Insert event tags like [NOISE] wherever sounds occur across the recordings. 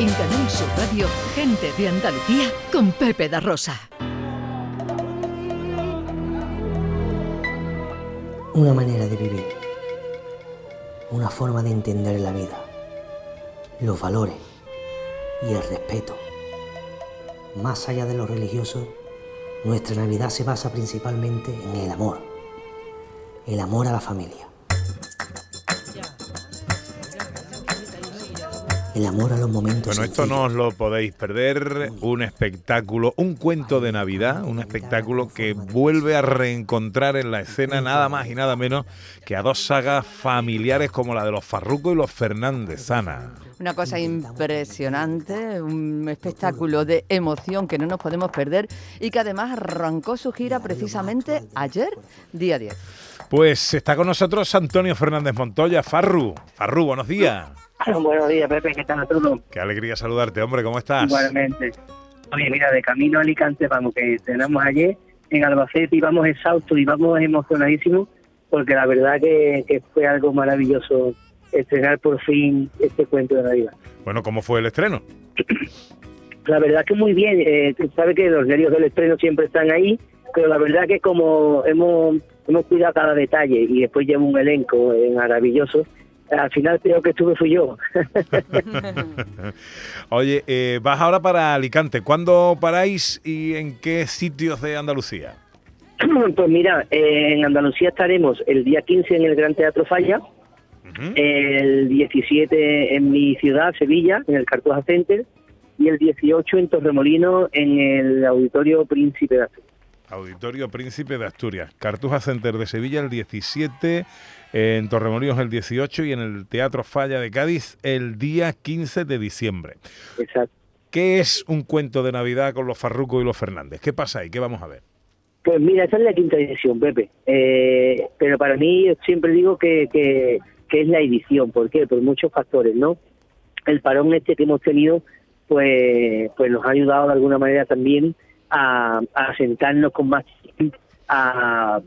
En Canal Sur Radio, gente de Andalucía con Pepe da Rosa. Una manera de vivir, una forma de entender la vida, los valores y el respeto. Más allá de lo religioso, nuestra Navidad se basa principalmente en el amor, el amor a la familia. El amor a los momentos. Bueno, esto no os lo podéis perder. Un espectáculo, un cuento de Navidad, un espectáculo que vuelve a reencontrar en la escena nada más y nada menos que a dos sagas familiares como la de los Farruco y los Fernández Ana. Una cosa impresionante, un espectáculo de emoción que no nos podemos perder y que además arrancó su gira precisamente ayer, día 10. Pues está con nosotros Antonio Fernández Montoya, Farru. Farru, buenos días. [LAUGHS] Buenos días, Pepe, ¿qué tal todo? Qué alegría saludarte, hombre, ¿cómo estás? Igualmente. Oye, mira, de camino a Alicante, vamos, que tenemos ayer en Albacete y vamos exhaustos y vamos emocionadísimos porque la verdad que, fue algo maravilloso estrenar por fin este cuento de Navidad. Bueno, ¿cómo fue el estreno? [CLEARS THROAT] La verdad que muy bien, eh, sabes que los nervios del estreno siempre están ahí, pero la verdad que como hemos, hemos cuidado cada detalle y después lleva un elenco eh, maravilloso, al final creo que estuve fui yo. [LAUGHS] Oye, eh, vas ahora para Alicante. ¿Cuándo paráis y en qué sitios de Andalucía? [CLEARS THROAT] Pues mira, en Andalucía estaremos el día 15 en el Gran Teatro Falla, el 17 en mi ciudad, Sevilla, en el Cartuja Center, y el 18 en Torremolino, en el Auditorio Príncipe de Asturias. Auditorio Príncipe de Asturias. Cartuja Center de Sevilla el 17, en Torremolinos el 18 y en el Teatro Falla de Cádiz el día 15 de diciembre. Exacto. ¿Qué es un cuento de Navidad con los Farruco y los Fernández? ¿Qué pasa ahí? ¿Qué vamos a ver? Pues mira, esa es la quinta edición, Pepe. Eh, pero para mí siempre digo que, que, es la edición. ¿Por qué? Por muchos factores, ¿no? El parón este que hemos tenido, pues, pues nos ha ayudado de alguna manera también a, a sentarnos con más a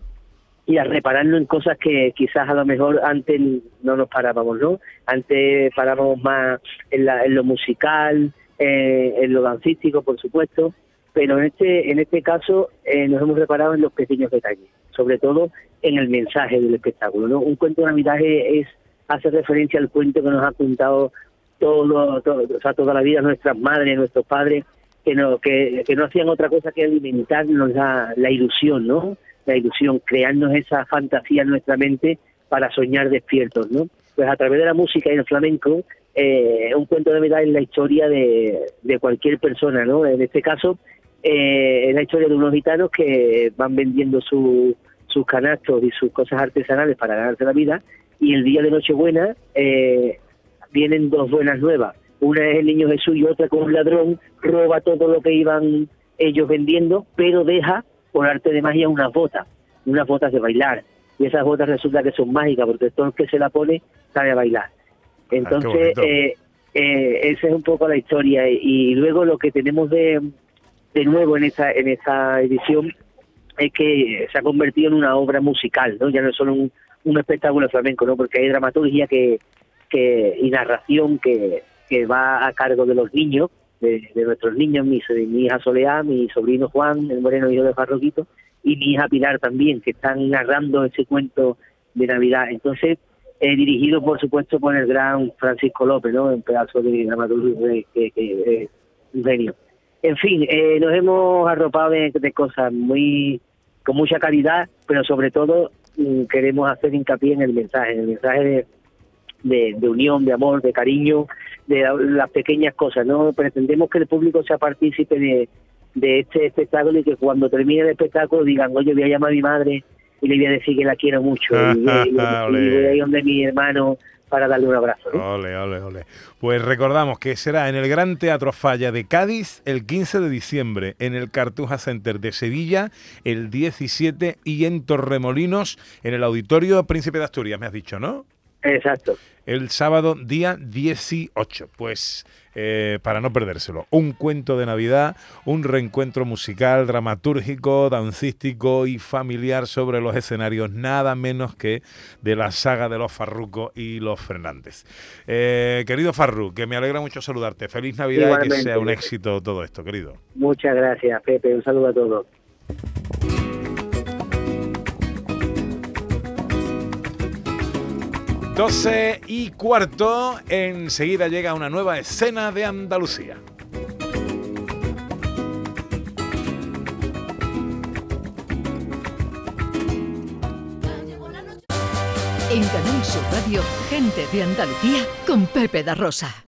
y a repararnos en cosas que quizás a lo mejor antes no nos parábamos, ¿no? Antes parábamos más en, la, en lo musical, eh, en lo dancístico, por supuesto, pero en este en este caso eh, nos hemos reparado en los pequeños detalles, sobre todo en el mensaje del espectáculo, ¿no? Un cuento de Navidad es, hace referencia al cuento que nos ha contado todo, todo toda la vida nuestras madres, nuestros padres, que no que, que no hacían otra cosa que alimentarnos la, la ilusión, ¿no? la ilusión, crearnos esa fantasía en nuestra mente para soñar despiertos, ¿no? Pues a través de la música y el flamenco, eh, un cuento de verdad es la historia de, de cualquier persona, ¿no? En este caso, eh, es la historia de unos gitanos que van vendiendo sus canastos y sus cosas artesanales para ganarse la vida, y el día de Nochebuena eh, vienen dos buenas nuevas. Una es el niño Jesús y otra con un ladrón, roba todo lo que iban ellos vendiendo, pero deja por arte de magia unas botas, unas botas de bailar. Y esas botas resulta que son mágicas porque todo el que se la pone sabe a bailar. Ah, Entonces, eh, eh, esa es un poco la historia. Y, luego lo que tenemos de, de nuevo en esa, en esa edición es que se ha convertido en una obra musical, ¿no? Ya no es solo un, un espectáculo flamenco, ¿no? Porque hay dramaturgia que, que y narración que, que va a cargo de los niños de, nuestros niños, mi, mi, hija Soleá, mi sobrino Juan, el moreno hijo de Farroquito, y mi hija Pilar también, que están narrando ese cuento de Navidad. Entonces, eh, dirigido por supuesto por el gran Francisco López, ¿no? Un pedazo de dramaturgo que, genio. En fin, eh, nos hemos arropado de, cosas muy con mucha calidad, pero sobre todo mm, queremos hacer hincapié en el mensaje, en el mensaje de, de, de unión, de amor, de cariño, de las pequeñas cosas, ¿no? Pretendemos que el público sea partícipe de, de este espectáculo y que cuando termine el espectáculo digan, oye, voy a llamar a mi madre y le voy a decir que la quiero mucho y, voy a ir donde mi hermano para darle un abrazo. Ole, ole, ole. Pues recordamos que será en el Gran Teatro Falla de Cádiz el 15 de diciembre, en el Cartuja Center de Sevilla el 17 y en Torremolinos en el Auditorio Príncipe de Asturias, me has dicho, ¿no? Exacto. El sábado día 18. Pues eh, para no perdérselo, un cuento de Navidad, un reencuentro musical, dramatúrgico, dancístico y familiar sobre los escenarios, nada menos que de la saga de los Farrucos y los Fernández. Eh, querido Farru, que me alegra mucho saludarte. Feliz Navidad y que sea un éxito todo esto, querido. Muchas gracias, Pepe. Un saludo a todos. 12 y cuarto, enseguida llega una nueva escena de Andalucía. En Canal Sur Radio, gente de Andalucía con Pepe da Rosa.